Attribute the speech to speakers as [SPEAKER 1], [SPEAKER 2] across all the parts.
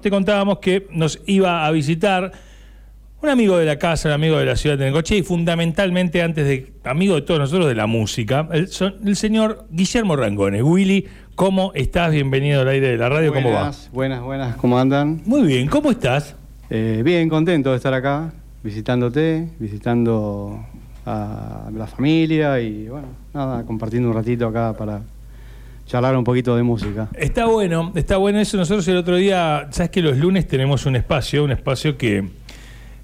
[SPEAKER 1] Te contábamos que nos iba a visitar un amigo de la casa, un amigo de la ciudad de Necochea y fundamentalmente antes de amigo de todos nosotros de la música, el, señor Guillermo Rangone. Willy, ¿cómo estás? Bienvenido al aire de la radio, ¿cómo va?
[SPEAKER 2] Buenas, buenas, buenas, ¿cómo andan?
[SPEAKER 1] Muy bien, ¿cómo estás?
[SPEAKER 2] Eh, bien, contento de estar acá, visitándote, visitando a la familia y bueno, nada, compartiendo un ratito acá para charlar un poquito de música.
[SPEAKER 1] Está bueno, está bueno eso. Nosotros el otro día, sabes que los lunes tenemos un espacio, un espacio que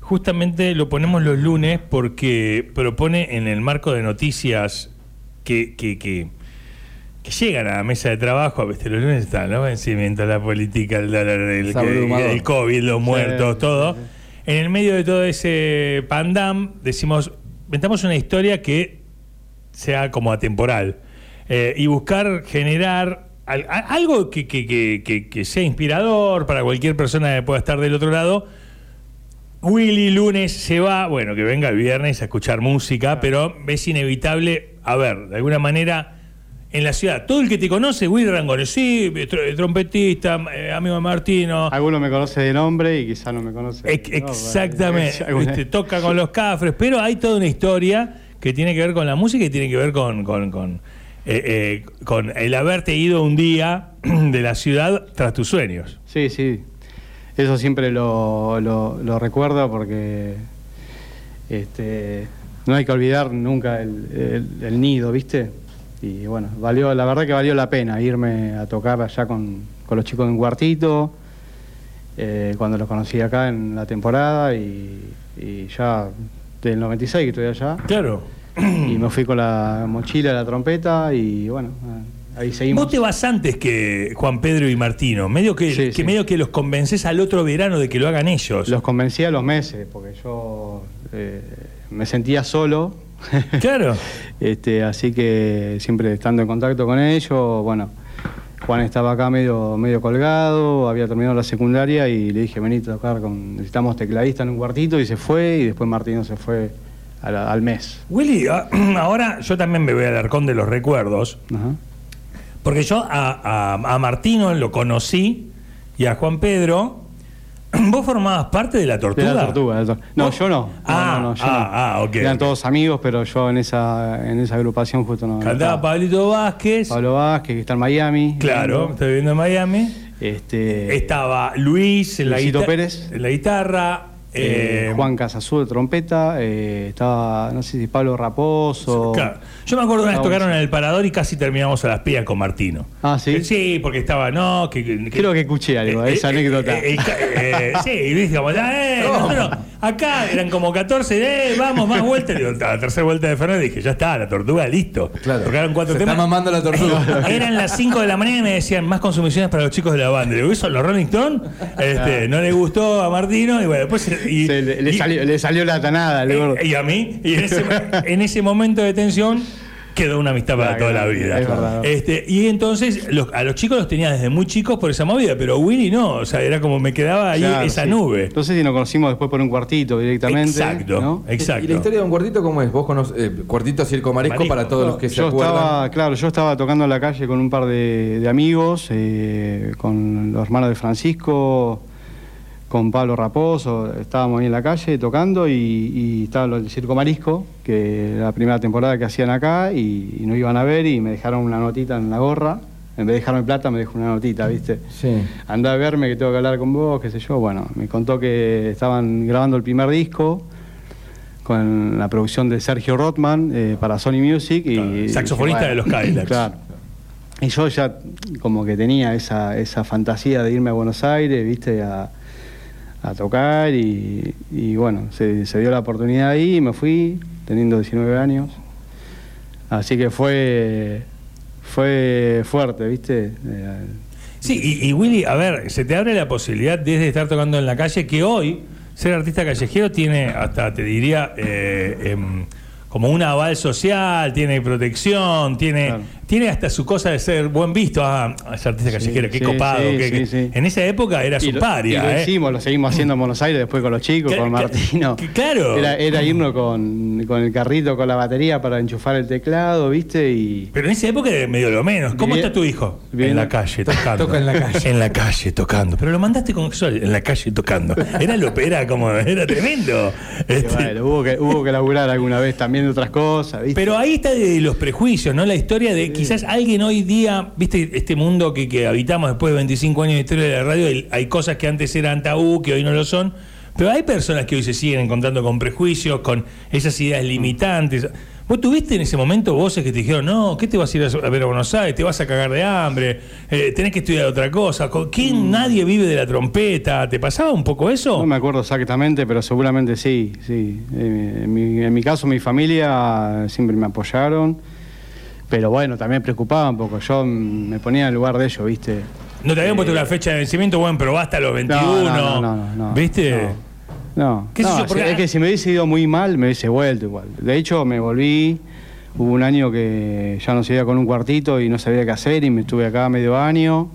[SPEAKER 1] justamente lo ponemos los lunes porque propone en el marco de noticias que, que, que, que llegan a la mesa de trabajo, a veces los lunes están, ¿no? Vencimiento, la política, el, el, el COVID, los muertos,
[SPEAKER 2] sí,
[SPEAKER 1] todo.
[SPEAKER 2] sí.
[SPEAKER 1] En el medio de todo ese pandam, decimos, inventamos una historia que sea como atemporal eh, y buscar generar al- a- algo que, que- que- que- sea inspirador para cualquier persona que pueda estar del otro lado. Willy lunes se va, bueno, que venga el viernes a escuchar música, pero es inevitable, a ver, de alguna manera, en la ciudad, todo el que te conoce, Willy Rangone, sí, tr- trompetista, eh, amigo de Martino,
[SPEAKER 2] Alguno me conoce de nombre y quizá no me conoce.
[SPEAKER 1] Ex-
[SPEAKER 2] ¿no?
[SPEAKER 1] Exactamente, Viste, toca con los cafres, pero hay toda una historia que tiene que ver con la música y tiene que ver con, con, con, eh, eh, con el haberte ido un día de la ciudad tras tus sueños.
[SPEAKER 2] Sí, sí. Eso siempre lo, lo- lo recuerdo porque este, no hay que olvidar nunca el, el- el nido, ¿viste? Y bueno, valió, la verdad que valió la pena irme a tocar allá con, con los chicos en Cuartito, eh, cuando los conocí acá en la temporada y, y ya del 96 que estoy allá.
[SPEAKER 1] Claro.
[SPEAKER 2] Y me fui con la mochila, la trompeta y bueno, ahí seguimos.
[SPEAKER 1] Vos te vas antes que Juan Pedro y Martino, medio que,
[SPEAKER 2] Sí,
[SPEAKER 1] que
[SPEAKER 2] sí.
[SPEAKER 1] medio que los convences al otro verano de que lo hagan ellos.
[SPEAKER 2] Los convencí a los meses, porque yo eh, me sentía solo.
[SPEAKER 1] Claro.
[SPEAKER 2] este, así que siempre estando en contacto con ellos, bueno, Juan estaba acá medio, medio colgado, había terminado la secundaria y le dije, vení a tocar con, necesitamos tecladista en un cuartito y se fue y después Martino se fue al mes.
[SPEAKER 1] Willy, a- ahora yo también me voy al arcón de los recuerdos.
[SPEAKER 2] Ajá.
[SPEAKER 1] Porque yo a, a- a Martino lo conocí y a Juan Pedro. ¿Vos formabas parte de la
[SPEAKER 2] De
[SPEAKER 1] tortuga?
[SPEAKER 2] la tortuga. de la tor- No,
[SPEAKER 1] ¿Vos?
[SPEAKER 2] yo no. No,
[SPEAKER 1] Ah,
[SPEAKER 2] no, no, yo
[SPEAKER 1] ah,
[SPEAKER 2] no.
[SPEAKER 1] ah, ok.
[SPEAKER 2] Eran todos amigos, pero yo en esa, en esa agrupación justo no. no
[SPEAKER 1] Cantaba
[SPEAKER 2] estaba.
[SPEAKER 1] Pablito Vázquez.
[SPEAKER 2] Pablo Vázquez, que está en Miami.
[SPEAKER 1] Claro, está viviendo en Miami.
[SPEAKER 2] Este,
[SPEAKER 1] Estaba Luis en la,
[SPEAKER 2] Luisito
[SPEAKER 1] guita-
[SPEAKER 2] Pérez.
[SPEAKER 1] en la guitarra.
[SPEAKER 2] Eh,
[SPEAKER 1] eh,
[SPEAKER 2] Juan Casazú de trompeta. eh, estaba, no sé si Pablo Raposo.
[SPEAKER 1] Claro. Yo me acuerdo una vez tocaron en el parador y casi terminamos a las pías con Martino.
[SPEAKER 2] Ah, ¿sí?
[SPEAKER 1] Eh, Sí, porque estaba, no, que, que-
[SPEAKER 2] Creo que escuché algo, esa anécdota.
[SPEAKER 1] eh, eh, eh, sí, y viste, como, eh, nosotros acá eran como 14, eh, vamos, más vueltas. Digo, a la tercera vuelta de Fernández dije, ya está, la tortuga, listo.
[SPEAKER 3] Claro.
[SPEAKER 1] Tocaron cuatro
[SPEAKER 3] Se
[SPEAKER 1] temas.
[SPEAKER 3] está mamando la tortuga.
[SPEAKER 1] Eran las 5 de la mañana y me decían, más consumiciones para los chicos de la banda. Digo, ¿eso los Rolling Stones? Este, no le gustó a Martino y bueno, después... Y,
[SPEAKER 2] Se le, le
[SPEAKER 1] y-
[SPEAKER 2] salió, le salió la tanada,
[SPEAKER 1] eh, y a mí, y en ese, en ese momento de tensión quedó una amistad para
[SPEAKER 2] Claro,
[SPEAKER 1] toda la vida.
[SPEAKER 2] es verdad.
[SPEAKER 1] Este, y entonces los- a los chicos los tenía desde muy chicos por esa movida, pero Willy no, o sea, era como me quedaba ahí
[SPEAKER 2] Claro,
[SPEAKER 1] esa
[SPEAKER 2] sí.
[SPEAKER 1] nube.
[SPEAKER 2] No sé si nos conocimos después por un cuartito directamente.
[SPEAKER 1] Exacto,
[SPEAKER 2] ¿no?
[SPEAKER 1] exacto.
[SPEAKER 3] ¿Y la historia de un cuartito cómo es? Vos conoces, eh, cuartito Circo Marisco
[SPEAKER 1] Marisco.
[SPEAKER 3] para todos los que se
[SPEAKER 2] yo
[SPEAKER 3] acuerdan.
[SPEAKER 2] estaba, claro, yo estaba tocando en la calle con un par de, de amigos, eh, con los hermanos de Francisco, con Pablo Raposo, estábamos ahí en la calle tocando y, y estaba del Circo Marisco, que era la primera temporada que hacían acá y, y nos iban a ver y me dejaron una notita en la gorra. En vez de dejarme plata, me dejó una notita, ¿viste?
[SPEAKER 3] Sí.
[SPEAKER 2] Andá a verme que tengo que hablar con vos, qué sé yo. Bueno, me contó que estaban grabando el primer disco con la producción de Sergio Rothman eh, para Sony Music. y
[SPEAKER 1] Claro, saxofonista de los Cadillacs.
[SPEAKER 2] Claro. Y yo ya como que tenía esa, esa fantasía de irme a Buenos Aires, viste, a, a tocar y, y bueno, se, se dio la oportunidad ahí y me fui teniendo 19 años. Así que fue, fue fuerte, viste. Eh,
[SPEAKER 1] Sí, y, y Willy, a ver, se te abre la posibilidad desde estar tocando en la calle que hoy ser artista callejero tiene hasta, te diría, eh, em, como un aval social, tiene protección, tiene
[SPEAKER 2] Claro.
[SPEAKER 1] Tiene hasta su cosa de ser buen visto. Ah, ese artista
[SPEAKER 2] Sí,
[SPEAKER 1] callejero, qué
[SPEAKER 2] sí,
[SPEAKER 1] copado.
[SPEAKER 2] sí,
[SPEAKER 1] qué-
[SPEAKER 2] sí,
[SPEAKER 1] qué-
[SPEAKER 2] sí.
[SPEAKER 1] En esa época era
[SPEAKER 2] Y
[SPEAKER 1] su
[SPEAKER 2] lo- y
[SPEAKER 1] paria.
[SPEAKER 2] lo
[SPEAKER 1] ¿eh?
[SPEAKER 2] hicimos, lo seguimos haciendo en Buenos Aires después con los chicos, con Martino.
[SPEAKER 1] que- claro.
[SPEAKER 2] Era, era irnos con, con el carrito, con la batería para enchufar el teclado, ¿viste? Y
[SPEAKER 1] Pero en esa época era medio lo menos. ¿Cómo
[SPEAKER 2] Bien.
[SPEAKER 1] está tu hijo?
[SPEAKER 2] Bien.
[SPEAKER 1] En la calle, tocando.
[SPEAKER 3] Toca en la calle.
[SPEAKER 1] En la calle, tocando. Pero lo mandaste con Sol, en la calle tocando. Era lo era como, era tremendo. Este,
[SPEAKER 2] bueno, hubo que, hubo que laburar alguna vez también de otras cosas, ¿viste?
[SPEAKER 1] Pero ahí está de los prejuicios, ¿no? La historia de quizás alguien hoy día, viste, este mundo que, que habitamos después de 25 años de historia de la radio, hay, hay cosas que antes eran tabú, que hoy no lo son, pero hay personas que hoy se siguen encontrando con prejuicios, con esas ideas limitantes. ¿Vos tuviste en ese momento voces que te dijeron, no, ¿qué te vas a ir a ver a Buenos Aires? ¿Te vas a cagar de hambre? Eh, ¿Tenés que estudiar otra cosa? ¿Con ¿Quién nadie vive de la trompeta? ¿Te pasaba un poco eso?
[SPEAKER 2] No me acuerdo exactamente, pero seguramente sí, sí. Eh, En mi, en mi caso, mi familia siempre me apoyaron, pero bueno, también preocupaba un poco. Yo me ponía en el lugar de ellos, ¿viste?
[SPEAKER 1] ¿No te habían puesto la fecha de vencimiento? Bueno, pero basta a los 21.
[SPEAKER 2] No, no, no.
[SPEAKER 1] ¿Viste?
[SPEAKER 2] No.
[SPEAKER 1] ¿Qué yo? Porque-
[SPEAKER 2] es que si me hubiese ido muy mal, me hubiese vuelto igual. De hecho, me volví, hubo un año que ya no seguía con un cuartito y no sabía qué hacer y me estuve acá medio año.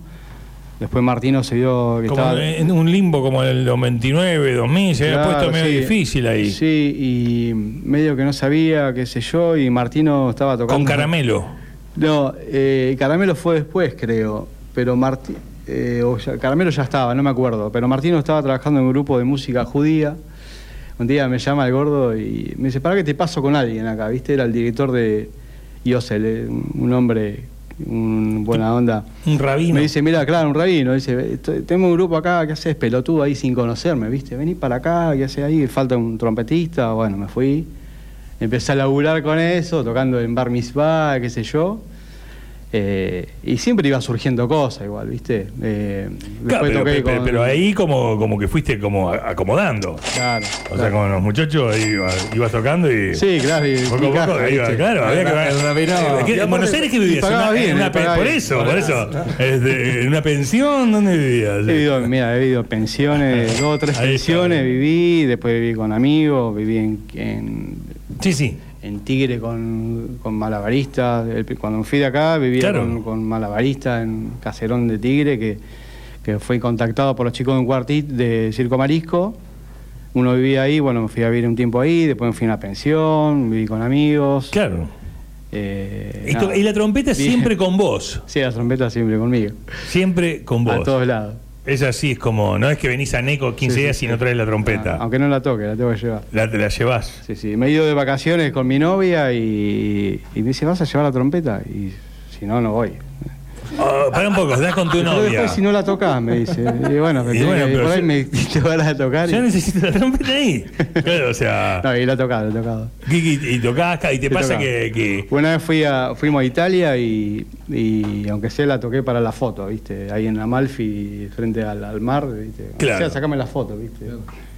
[SPEAKER 2] Después Martino se vio que
[SPEAKER 1] Como
[SPEAKER 2] estaba...
[SPEAKER 1] en un limbo como el 99, 2000, se había puesto medio
[SPEAKER 2] sí.
[SPEAKER 1] difícil ahí.
[SPEAKER 2] Sí, y medio que no sabía, qué sé yo, y Martino estaba tocando...
[SPEAKER 1] Con caramelo.
[SPEAKER 2] No, eh, Caramelo fue después, creo. Pero Marti eh, o ya- Caramelo ya estaba, no me acuerdo. Pero Martino estaba trabajando en un grupo de música judía. Un día me llama el gordo y me dice, para que te paso con alguien acá, ¿viste? Era el director de Yosel, un hombre, un buena onda.
[SPEAKER 1] Un rabino.
[SPEAKER 2] Me dice, mira, claro, un rabino. Dice, "Estoy- tengo un grupo acá, ¿qué haces, pelotudo, ahí sin conocerme, viste? Vení para acá, ¿qué haces ahí? Falta un trompetista. Bueno, me fui. Empecé a laburar con eso, tocando en bar mitzvah, qué sé yo. Eh, y siempre iba surgiendo cosas igual, ¿viste? Eh,
[SPEAKER 1] Claro, pero,
[SPEAKER 2] toqué
[SPEAKER 1] pero-
[SPEAKER 2] con-
[SPEAKER 1] pero ahí como, como que fuiste como acomodando.
[SPEAKER 2] Claro.
[SPEAKER 1] O sea, como los muchos ahí iba- ibas tocando y...
[SPEAKER 2] Sí, claro. Y,
[SPEAKER 1] Poco a poco claro, había que ¿En Buenos Aires que vivías? una-
[SPEAKER 2] bien,
[SPEAKER 1] en una por eso, por eso. Este, ¿En una pensión? ¿Dónde vivías?
[SPEAKER 2] He vivido, mira, he vivido pensiones, dos o tres pensiones viví, después viví con amigos, viví en, en,
[SPEAKER 1] Sí, sí.
[SPEAKER 2] En Tigre con, con malabaristas. Cuando me fui de acá vivía
[SPEAKER 1] Claro.
[SPEAKER 2] con, con malabaristas en Caserón de Tigre, que, que fui contactado por los chicos de un cuartit de Circo Marisco. Uno vivía ahí, bueno, me fui a vivir un tiempo ahí, después me fui a una pensión, viví con amigos.
[SPEAKER 1] Claro.
[SPEAKER 2] Eh,
[SPEAKER 1] Y, la trompeta
[SPEAKER 2] Bien.
[SPEAKER 1] siempre con vos.
[SPEAKER 2] Sí, la trompeta siempre conmigo.
[SPEAKER 1] Siempre con
[SPEAKER 2] A
[SPEAKER 1] vos.
[SPEAKER 2] todos lados.
[SPEAKER 1] Es así, es como, no es que venís a Neco 15
[SPEAKER 2] Sí, sí,
[SPEAKER 1] días
[SPEAKER 2] sí.
[SPEAKER 1] y no traes la trompeta.
[SPEAKER 2] Ah, aunque no la toque, la tengo que llevar.
[SPEAKER 1] La, te la llevas.
[SPEAKER 2] Sí, sí. Me he ido de vacaciones con mi novia y, y me dice, ¿vas a llevar la trompeta? Y si no, no voy.
[SPEAKER 1] Oh, para un poco, estás con tu novia.
[SPEAKER 2] después si no la tocas, me dice. Y bueno,
[SPEAKER 1] Y
[SPEAKER 2] pero
[SPEAKER 1] bueno,
[SPEAKER 2] tiene que-
[SPEAKER 1] pero
[SPEAKER 2] por ahí
[SPEAKER 1] yo-
[SPEAKER 2] me te van a tocar. y-
[SPEAKER 1] Yo necesito la trompeta ahí. Claro, o sea.
[SPEAKER 2] No, y la he tocado, la he tocado.
[SPEAKER 1] Y, y- y tocás y te
[SPEAKER 2] He
[SPEAKER 1] pasa que, que-
[SPEAKER 2] Una vez fui a, fuimos a Italia y, y aunque sea la toqué para la foto, ¿viste? Ahí en Amalfi, frente al, al mar, ¿viste?
[SPEAKER 1] Claro.
[SPEAKER 2] O sea, sacame la foto, ¿viste?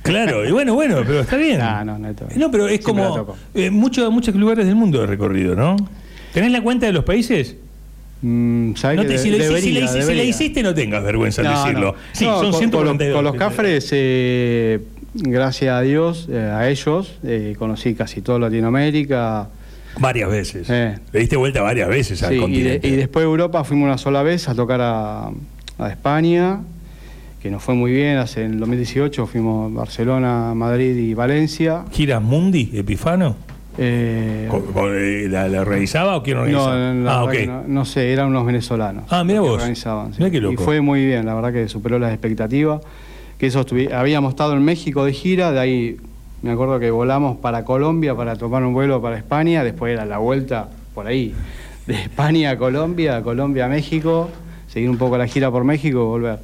[SPEAKER 1] Claro, y bueno, bueno, pero está bien.
[SPEAKER 2] No, no, no he.
[SPEAKER 1] No, pero es
[SPEAKER 2] Siempre
[SPEAKER 1] como eh, muchos muchos lugares del mundo de recorrido, ¿no? ¿Tenés la cuenta de los países?
[SPEAKER 2] Mm, ¿sabés
[SPEAKER 1] No te-
[SPEAKER 2] de-
[SPEAKER 1] si, lo si
[SPEAKER 2] debería,
[SPEAKER 1] la hici- si
[SPEAKER 2] debería.
[SPEAKER 1] hiciste, no tengas vergüenza en
[SPEAKER 2] No,
[SPEAKER 1] decirlo.
[SPEAKER 2] no.
[SPEAKER 1] Sí,
[SPEAKER 2] No,
[SPEAKER 1] son
[SPEAKER 2] con, los,
[SPEAKER 1] 142.
[SPEAKER 2] con los cafres, eh, gracias a Dios, eh, a ellos, eh, conocí casi toda Latinoamérica.
[SPEAKER 1] Varias veces.
[SPEAKER 2] Eh.
[SPEAKER 1] Le diste vuelta varias veces al
[SPEAKER 2] y, de-
[SPEAKER 1] continente.
[SPEAKER 2] y después de Europa fuimos una sola vez a tocar a, a España, que nos fue muy bien. Hace, en el 2018 fuimos a Barcelona, Madrid y Valencia.
[SPEAKER 1] ¿Giras Mundi, Epifano?
[SPEAKER 2] Eh,
[SPEAKER 1] ¿Con- con- eh, ¿La, la organizaba o quién
[SPEAKER 2] no,
[SPEAKER 1] organizaba? ah,
[SPEAKER 2] no, no sé, eran unos venezolanos.
[SPEAKER 1] Ah, mira vos.
[SPEAKER 2] organizaban, sí.
[SPEAKER 1] Mirá qué loco.
[SPEAKER 2] Y fue muy bien, la verdad que superó las expectativas. Que eso habíamos estado en México de gira, de ahí me acuerdo que volamos para Colombia para tomar un vuelo para España, después era la vuelta por ahí, de España a Colombia, Colombia a México, seguir un poco la gira por México y volver.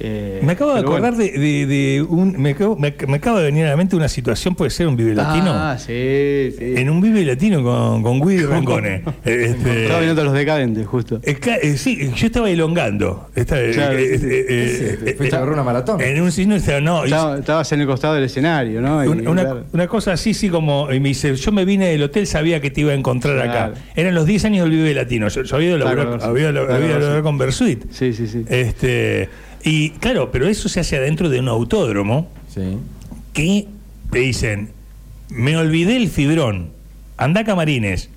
[SPEAKER 2] Eh,
[SPEAKER 1] Me acabo de acordar
[SPEAKER 2] bueno.
[SPEAKER 1] de, de- de un. Me, acabo- me- me acaba de venir a la mente una situación, puede ser un Vive Latino.
[SPEAKER 2] Ah, sí, sí.
[SPEAKER 1] En un Vive Latino con, con Willy Rancone. Este,
[SPEAKER 2] Estaba viendo los decadentes, justo.
[SPEAKER 1] eh, eh, sí, yo estaba elongando. Estaba, eh,
[SPEAKER 2] Claro,
[SPEAKER 1] eh,
[SPEAKER 2] sí,
[SPEAKER 3] fuiste a una maratón.
[SPEAKER 1] En un signo, estaba- no, y-
[SPEAKER 2] estabas en el costado del escenario, ¿no? Y,
[SPEAKER 1] una, una-
[SPEAKER 2] claro.
[SPEAKER 1] una cosa así, sí, como. Y me dice, yo me vine del hotel, sabía que te iba a encontrar
[SPEAKER 2] Claro.
[SPEAKER 1] acá. Eran los 10 años del Vive Latino. Yo, yo había ido a había, había a laburar con Versuit.
[SPEAKER 2] Sí, sí, sí.
[SPEAKER 1] Este, y claro, pero eso se hace adentro de un autódromo
[SPEAKER 3] Sí.
[SPEAKER 1] que te dicen, me olvidé el fibrón, anda a camarines.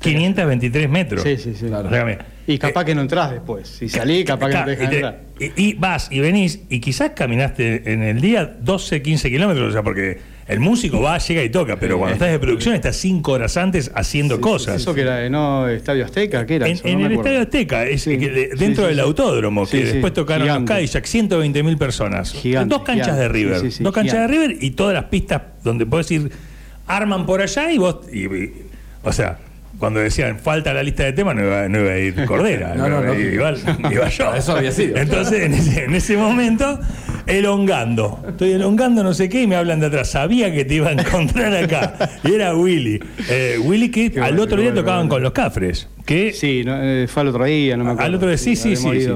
[SPEAKER 1] 523 metros.
[SPEAKER 2] Sí, sí, sí.
[SPEAKER 3] Claro.
[SPEAKER 1] O sea, mira,
[SPEAKER 2] Y capaz
[SPEAKER 1] eh,
[SPEAKER 2] que no entras después. Si salís, capaz que no te dejan entrar.
[SPEAKER 1] y- y vas y venís y quizás caminaste en el día 12, 15 kilómetros, o sea, porque el músico va, llega y toca, pero cuando estás de producción estás 5 horas antes haciendo cosas.
[SPEAKER 2] Eso que era, ¿no? Estadio Azteca, ¿qué era?
[SPEAKER 1] En,
[SPEAKER 2] eso?
[SPEAKER 1] en
[SPEAKER 2] No
[SPEAKER 1] el. Estadio Azteca, es
[SPEAKER 2] Sí,
[SPEAKER 1] que de- dentro del autódromo, que después tocaron
[SPEAKER 2] gigante.
[SPEAKER 1] los Cadillac, 120 mil personas.
[SPEAKER 2] Gigante,
[SPEAKER 1] dos canchas
[SPEAKER 2] gigante,
[SPEAKER 1] de River. dos canchas de River y todas las pistas donde podés ir, arman por allá y vos. y- y- o sea. Cuando decían falta la lista de temas, no iba, no iba a ir Cordera,
[SPEAKER 3] No, no, no.
[SPEAKER 1] Iba, iba yo.
[SPEAKER 3] Eso había sido.
[SPEAKER 1] Entonces, en ese, en ese momento, elongando. Estoy elongando no sé qué y me hablan de atrás. Sabía que te iba a encontrar acá. Y era Willy. Eh, Willy que
[SPEAKER 2] Qué
[SPEAKER 1] al
[SPEAKER 2] bueno,
[SPEAKER 1] otro día
[SPEAKER 2] bueno,
[SPEAKER 1] tocaban
[SPEAKER 2] bueno.
[SPEAKER 1] con los Cafres. Que
[SPEAKER 2] Sí, eh, fue al otro día, no me
[SPEAKER 1] Al
[SPEAKER 2] acuerdo.
[SPEAKER 1] otro día, sí, sí, sí,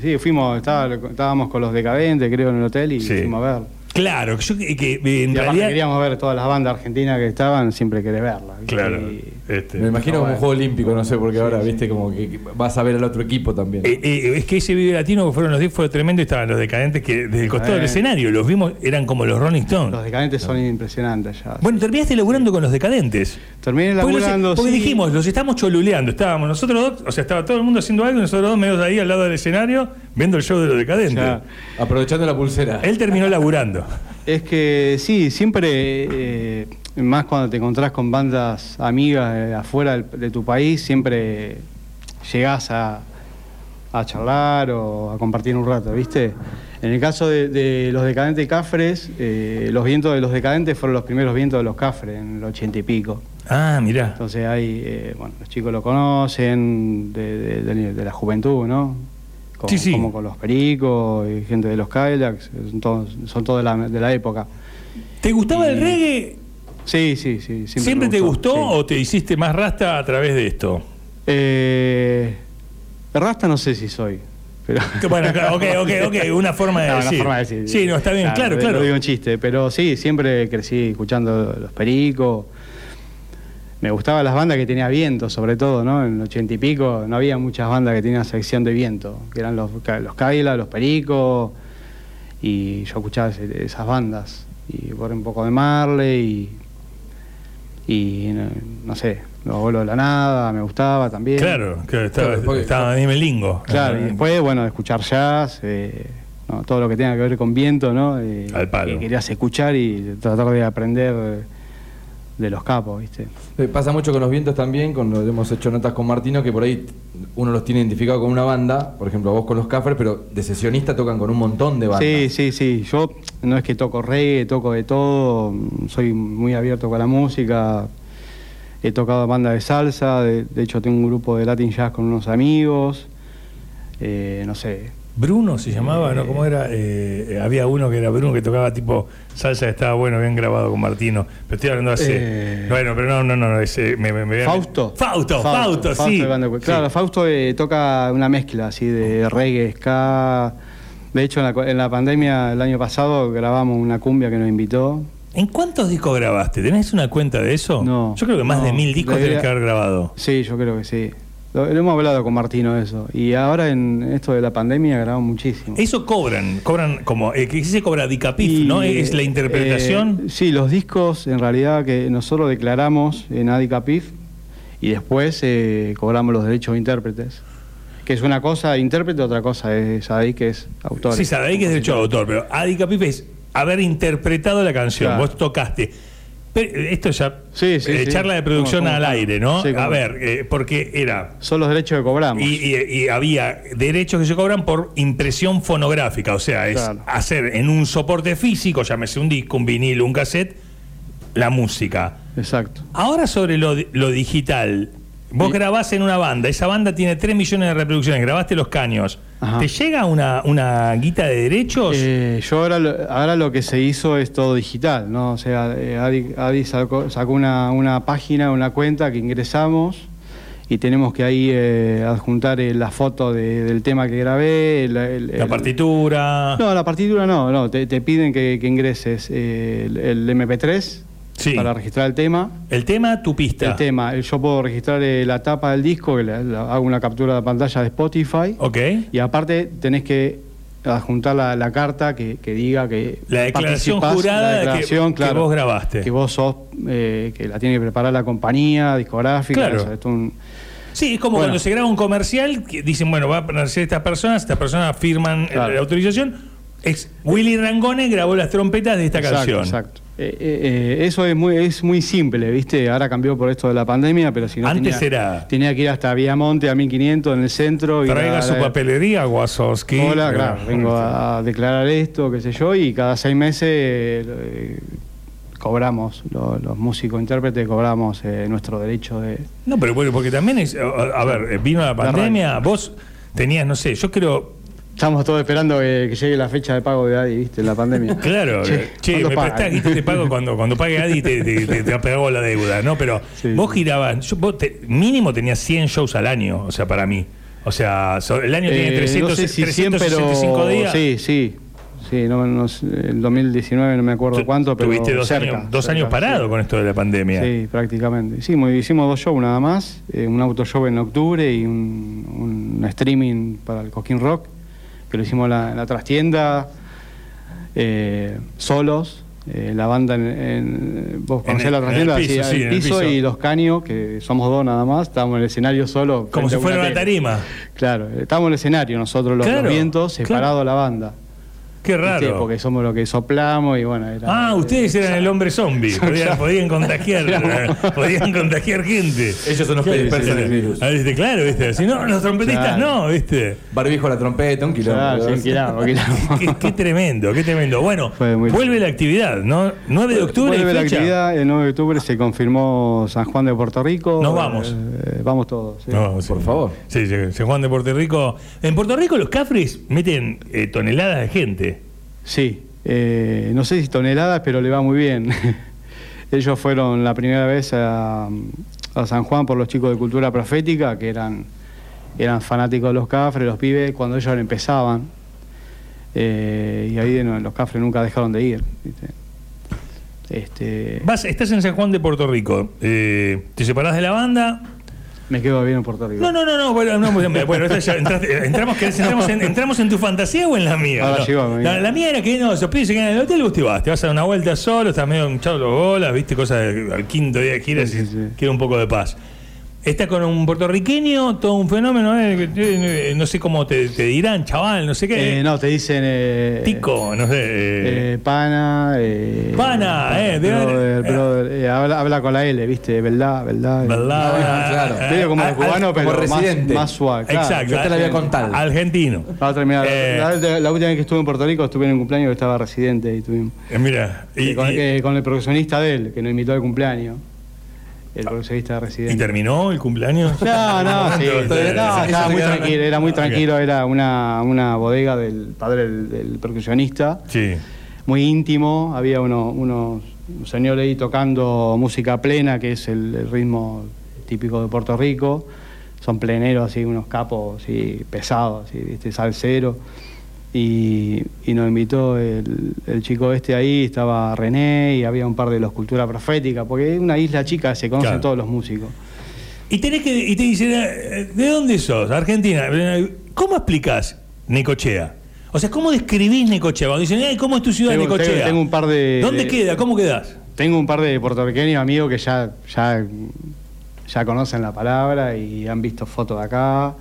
[SPEAKER 2] Sí, fuimos, estábamos con los decadentes, creo, en el hotel y
[SPEAKER 1] Sí.
[SPEAKER 2] fuimos a ver.
[SPEAKER 1] Claro, yo que, que, en
[SPEAKER 2] Y
[SPEAKER 1] realidad.
[SPEAKER 2] queríamos ver todas las bandas argentinas que estaban, siempre querés verlas.
[SPEAKER 1] Claro.
[SPEAKER 2] Y-
[SPEAKER 1] este,
[SPEAKER 3] Me imagino como un juego olímpico, no sé, porque ahora, viste, como que vas a ver al otro equipo también.
[SPEAKER 1] eh, eh, es que ese video latino que fueron los 10 fue tremendo y estaban los decadentes que desde el costado del escenario los vimos, eran como los Rolling Stones.
[SPEAKER 2] Los decadentes son impresionantes ya.
[SPEAKER 1] Bueno, terminaste laburando con los decadentes.
[SPEAKER 2] Terminé
[SPEAKER 1] Porque, los-
[SPEAKER 2] laburando,
[SPEAKER 1] porque
[SPEAKER 2] sí.
[SPEAKER 1] dijimos, los estamos choluleando. Estábamos nosotros dos, o sea, estaba todo el mundo haciendo algo y nosotros dos medios ahí al lado del escenario viendo el show de los decadentes.
[SPEAKER 2] Ya.
[SPEAKER 3] Aprovechando la pulsera.
[SPEAKER 1] Él terminó laburando.
[SPEAKER 2] Es que sí, siempre, eh, más cuando te encontrás con bandas amigas afuera de tu país, siempre llegás a, a charlar o a compartir un rato, ¿viste? En el caso de, de los decadentes Cafres, eh, los vientos de los decadentes fueron los primeros vientos de los Cafres en el ochenta y pico.
[SPEAKER 1] Ah, mirá.
[SPEAKER 2] Entonces hay, eh, bueno, los chicos lo conocen de, de- de- de la juventud, ¿no? Con-
[SPEAKER 1] Sí, sí.
[SPEAKER 2] Como con los Pericos y gente de los Cadillacs, son todos, son todos de la, de la época.
[SPEAKER 1] ¿Te gustaba el reggae?
[SPEAKER 2] Sí, sí, sí. Siempre,
[SPEAKER 1] ¿Siempre
[SPEAKER 2] me
[SPEAKER 1] te gustó
[SPEAKER 2] sí.
[SPEAKER 1] o te hiciste más rasta a través de esto?
[SPEAKER 2] Eh, rasta no sé si soy. Pero...
[SPEAKER 1] Bueno, claro, ok, ok, ok, una forma de
[SPEAKER 2] No, una
[SPEAKER 1] decir.
[SPEAKER 2] forma de decir.
[SPEAKER 1] Sí, no, está bien, claro, claro.
[SPEAKER 2] Lo digo en chiste, pero sí, siempre crecí escuchando los Pericos. Me gustaban las bandas que tenía viento, sobre todo, ¿no? En el ochenta y pico no había muchas bandas que tenían sección de viento, que eran los, los Kaila, los Pericos, y yo escuchaba ese- esas bandas. Y por un poco de Marley y, y no, no sé, los bolos de la nada, me gustaba también.
[SPEAKER 1] Claro, claro, estaba,
[SPEAKER 3] Claro, porque-
[SPEAKER 1] estaba Dime Lingo.
[SPEAKER 2] Claro, y después, bueno, escuchar jazz, eh, no, todo lo que tenga que ver con viento, ¿no? Eh,
[SPEAKER 1] Al palo.
[SPEAKER 2] Que querías escuchar y tratar de aprender eh, de los capos, ¿viste?
[SPEAKER 3] Eh, Pasa mucho con los vientos también, cuando hemos hecho notas con Martino, que por ahí uno los tiene identificado con una banda, por ejemplo, vos con los Cafres, pero de sesionista tocan con un montón de bandas.
[SPEAKER 2] Sí, sí, sí. Yo no es que toco reggae, toco de todo, soy muy abierto con la música. He tocado banda de salsa, de, de hecho tengo un grupo de Latin Jazz con unos amigos. Eh, no sé,
[SPEAKER 1] Bruno se llamaba, ¿no? ¿Cómo era? Eh, eh, había uno que era Bruno que tocaba tipo salsa, estaba bueno, bien grabado con Martino. Pero estoy hablando hace.
[SPEAKER 2] Eh.
[SPEAKER 1] Bueno, pero no, no, no, no ese, me, me- me-
[SPEAKER 2] Fausto.
[SPEAKER 1] Fausto, Fausto, sí.
[SPEAKER 2] Claro,
[SPEAKER 1] Sí.
[SPEAKER 2] Fausto eh, toca una mezcla así de reggae, ska. De hecho, en la, en la pandemia el año pasado grabamos una cumbia que nos invitó.
[SPEAKER 1] ¿En cuántos discos grabaste? ¿Tenés una cuenta de eso?
[SPEAKER 2] No,
[SPEAKER 1] Yo creo que más
[SPEAKER 2] no,
[SPEAKER 1] de mil discos
[SPEAKER 2] debería-
[SPEAKER 1] tenés que haber grabado.
[SPEAKER 2] Sí, yo creo que sí. Lo, lo hemos hablado con Martino eso. Y ahora en esto de la pandemia grabamos muchísimo.
[SPEAKER 1] Eso cobran, cobran como, eh, que se cobra Dicapif, ¿no? Es la interpretación.
[SPEAKER 2] eh, sí, los discos en realidad que nosotros declaramos en Adicapif y después eh, cobramos los derechos de intérpretes. Que es una cosa intérprete, otra cosa es Adic, que es autor.
[SPEAKER 1] Sí, sabe que es derecho de autor, pero Adicapif es haber interpretado la canción.
[SPEAKER 2] Claro.
[SPEAKER 1] Vos tocaste. Eh, esto ya.
[SPEAKER 2] Sí, sí,
[SPEAKER 1] eh,
[SPEAKER 2] sí.
[SPEAKER 1] charla de producción
[SPEAKER 2] ¿Cómo, cómo?
[SPEAKER 1] al aire, ¿no? A ver, eh, porque era.
[SPEAKER 2] Son los derechos que cobramos.
[SPEAKER 1] Y, y- y había derechos que se cobran por impresión fonográfica, o sea, es
[SPEAKER 2] Claro.
[SPEAKER 1] hacer en un soporte físico, llámese un disco, un vinilo, un cassette, la música.
[SPEAKER 2] Exacto.
[SPEAKER 1] Ahora sobre lo, lo digital, vos
[SPEAKER 2] Sí.
[SPEAKER 1] grabás en una banda, esa banda tiene 3 millones de reproducciones, grabaste los caños.
[SPEAKER 2] Ajá.
[SPEAKER 1] ¿Te llega una, una guita de derechos?
[SPEAKER 2] Eh, yo ahora lo, ahora lo que se hizo es todo digital, ¿no? O sea, eh, Adi, Adi sacó, sacó una, una página, una cuenta que ingresamos y tenemos que ahí eh, adjuntar eh, la foto de- del tema que grabé. el- el-
[SPEAKER 1] la partitura.
[SPEAKER 2] No, la partitura no, no. Te, te piden que, que ingreses eh, el, el MP3
[SPEAKER 1] Sí.
[SPEAKER 2] para registrar el tema.
[SPEAKER 1] El tema, tu pista.
[SPEAKER 2] El tema, yo puedo registrar eh, la tapa del disco, que la- la- hago una captura de pantalla de Spotify.
[SPEAKER 1] Ok.
[SPEAKER 2] Y aparte tenés que adjuntar la, la carta que, que diga que
[SPEAKER 1] La declaración jurada
[SPEAKER 2] la
[SPEAKER 1] que-
[SPEAKER 2] declaración,
[SPEAKER 1] que
[SPEAKER 2] claro,
[SPEAKER 1] vos grabaste.
[SPEAKER 2] que vos sos eh, que la tiene que preparar la compañía discográfica
[SPEAKER 1] Claro.
[SPEAKER 2] eso, esto es un-
[SPEAKER 1] Sí, es como
[SPEAKER 2] Bueno.
[SPEAKER 1] cuando se graba un comercial, que dicen, bueno, va a aparecer estas personas, estas personas firman
[SPEAKER 2] Claro.
[SPEAKER 1] la autorización. Es Willy Rangone grabó las trompetas de esta
[SPEAKER 2] Exacto,
[SPEAKER 1] canción.
[SPEAKER 2] Exacto. Eh, eh, eh, eso es muy, es muy simple, ¿viste? Ahora cambió por esto de la pandemia, pero si no.
[SPEAKER 1] Antes
[SPEAKER 2] tenía,
[SPEAKER 1] era-
[SPEAKER 2] Tenía que ir hasta Viamonte a 1500 en el centro. y
[SPEAKER 1] Traiga
[SPEAKER 2] la-
[SPEAKER 1] su papelería, Wasowski.
[SPEAKER 2] Hola, claro, vengo a declarar esto, qué sé yo, y cada seis meses eh, cobramos, lo- los músicos intérpretes cobramos nuestro derecho de...
[SPEAKER 1] No, pero bueno, porque también es. A, a ver, vino la pandemia, vos tenías, no sé, yo creo.
[SPEAKER 2] Estamos todos esperando que, que llegue la fecha de pago de Adi, ¿viste? La pandemia.
[SPEAKER 1] Claro,
[SPEAKER 2] Che,
[SPEAKER 1] che,
[SPEAKER 2] ¿cuándo
[SPEAKER 1] me prestás y te pago cuando, cuando pague Adi te, te, te, te la deuda, ¿no? Pero
[SPEAKER 2] Sí,
[SPEAKER 1] vos girabas, yo- vos te- mínimo tenías 100 shows al año, o sea, para mí. O sea, el año tiene
[SPEAKER 2] Eh,
[SPEAKER 1] 300,
[SPEAKER 2] no sé si 100,
[SPEAKER 1] 365
[SPEAKER 2] pero
[SPEAKER 1] días.
[SPEAKER 2] Sí, sí. Sí, no, no el 2019 no me acuerdo cuánto, pero
[SPEAKER 1] Tuviste dos
[SPEAKER 2] cerca,
[SPEAKER 1] años, dos
[SPEAKER 2] cerca,
[SPEAKER 1] años parado
[SPEAKER 2] sí.
[SPEAKER 1] con esto de la pandemia.
[SPEAKER 2] Sí, prácticamente. Hicimos, hicimos dos shows nada más, eh, un auto show en octubre y un, un streaming para el Coquín Rock, que lo hicimos en la, en la trastienda, eh, solos, eh, la banda en, en- vos
[SPEAKER 1] En
[SPEAKER 2] conocés
[SPEAKER 1] el-
[SPEAKER 2] la
[SPEAKER 1] en el
[SPEAKER 2] trastienda,
[SPEAKER 1] piso,
[SPEAKER 2] Sí, el piso,
[SPEAKER 1] piso.
[SPEAKER 2] y los caños, que somos dos nada más, estábamos en el escenario solo.
[SPEAKER 1] Como si fuera una tarima.
[SPEAKER 2] Claro, estábamos en el escenario nosotros los, los
[SPEAKER 1] Claro,
[SPEAKER 2] vientos,
[SPEAKER 1] claro.
[SPEAKER 2] separados la banda.
[SPEAKER 1] Qué raro.
[SPEAKER 2] Porque somos los que soplamos y bueno, era,
[SPEAKER 1] Ah, ustedes eran el hombre zombie. Podían, podían contagiar, eh, podían contagiar gente.
[SPEAKER 3] Ellos son los que
[SPEAKER 2] Sí,
[SPEAKER 3] dispersan
[SPEAKER 2] sí,
[SPEAKER 3] el
[SPEAKER 2] sí.
[SPEAKER 3] virus.
[SPEAKER 1] Ah. Claro, ¿viste? Si no, los trompetistas
[SPEAKER 2] Claro.
[SPEAKER 1] no, ¿viste?
[SPEAKER 3] Barbijo a la trompeta, un kilómetro.
[SPEAKER 2] Claro, sí, quilombo, quilombo.
[SPEAKER 1] Qué, qué tremendo, qué tremendo. Bueno, vuelve la actividad, ¿no? 9 de octubre.
[SPEAKER 2] Vuelve la
[SPEAKER 1] fecha.
[SPEAKER 2] actividad, el 9 de octubre se confirmó San Juan de Puerto Rico.
[SPEAKER 1] Nos vamos.
[SPEAKER 2] Eh, vamos todos. sí.
[SPEAKER 1] No, sí.
[SPEAKER 3] Por favor.
[SPEAKER 1] Sí, sí, San Juan de Puerto Rico. En Puerto Rico los cafres meten eh, toneladas de gente.
[SPEAKER 2] Sí, eh, no sé si toneladas, pero le va muy bien. Ellos fueron la primera vez a, a San Juan por los chicos de Cultura Profética, que eran, eran fanáticos de los cafres, los pibes, cuando ellos empezaban. Eh, y ahí los cafres nunca dejaron de ir. Este,
[SPEAKER 1] Vas, estás en San Juan de Puerto Rico. eh, ¿Te separás de la banda?
[SPEAKER 2] Me quedo bien en Puerto Rico.
[SPEAKER 1] No, no, no, no. Bueno, no, bueno, ya entraste- entramos, ¿querés- entramos, en, ¿entramos en tu fantasía o en la mía?
[SPEAKER 2] Ahora
[SPEAKER 1] No.
[SPEAKER 2] llegó,
[SPEAKER 1] la, la mía era que no, esos pibes en el hotel y vos te vas. Te vas a dar una vuelta solo, estás medio hinchado los bolas, viste, cosas de- al quinto día
[SPEAKER 2] Sí, sí, sí.
[SPEAKER 1] quiero un poco de paz. Estás con un puertorriqueño, todo un fenómeno, eh, que, eh, no sé cómo te, te dirán, chaval, no sé qué.
[SPEAKER 2] Eh, no, te dicen. Eh,
[SPEAKER 1] Tico, no sé. eh,
[SPEAKER 2] eh, pana. Eh,
[SPEAKER 1] Pana, eh, de-
[SPEAKER 2] brother, brother, eh, habla, habla con la L, ¿viste? ¿Verdad? ¿Verdad?
[SPEAKER 1] ¿verdad?
[SPEAKER 3] Ah, claro.
[SPEAKER 1] Eh,
[SPEAKER 2] Medio como
[SPEAKER 1] al-
[SPEAKER 3] como
[SPEAKER 2] pero más,
[SPEAKER 3] residente.
[SPEAKER 2] más suave. claro.
[SPEAKER 1] Exacto.
[SPEAKER 3] Yo te la voy a contar.
[SPEAKER 1] Argentino.
[SPEAKER 2] Vamos a terminar.
[SPEAKER 1] Eh,
[SPEAKER 2] la, la última vez que estuve en Puerto Rico estuve en un cumpleaños que estaba residente y tuvimos.
[SPEAKER 1] eh, mira, y,
[SPEAKER 2] eh, con,
[SPEAKER 1] y-
[SPEAKER 2] eh, con el percusionista de él, que nos invitó al cumpleaños. El percusionista de residente.
[SPEAKER 1] ¿y terminó el cumpleaños?
[SPEAKER 2] No, no, sí, no, estaba muy tranquilo, era muy tranquilo, era una, una bodega del padre del, del percusionista.
[SPEAKER 1] Sí.
[SPEAKER 2] muy íntimo, había uno, unos un señor ahí tocando música plena, que es el, el ritmo típico de Puerto Rico. Son pleneros, así, unos capos así, pesados, así, ¿viste? salsero. Y, y nos invitó el, el chico este ahí, estaba René y había un par de los Cultura Profética, porque es una isla chica, se conocen
[SPEAKER 1] Claro.
[SPEAKER 2] todos los músicos.
[SPEAKER 1] Y tenés que y te dicen, eh, ¿de dónde sos? Argentina. ¿Cómo explicás Necochea? O sea, ¿cómo describís Necochea? Cuando dicen, "Eh, ¿cómo es tu ciudad
[SPEAKER 2] Tengo-
[SPEAKER 1] Necochea?
[SPEAKER 2] tengo- tengo un par de-
[SPEAKER 1] ¿Dónde
[SPEAKER 2] de-
[SPEAKER 1] queda? ¿Cómo quedás?
[SPEAKER 2] Tengo un par de puertorriqueños amigos que ya, ya, ya conocen la palabra y han visto fotos de acá.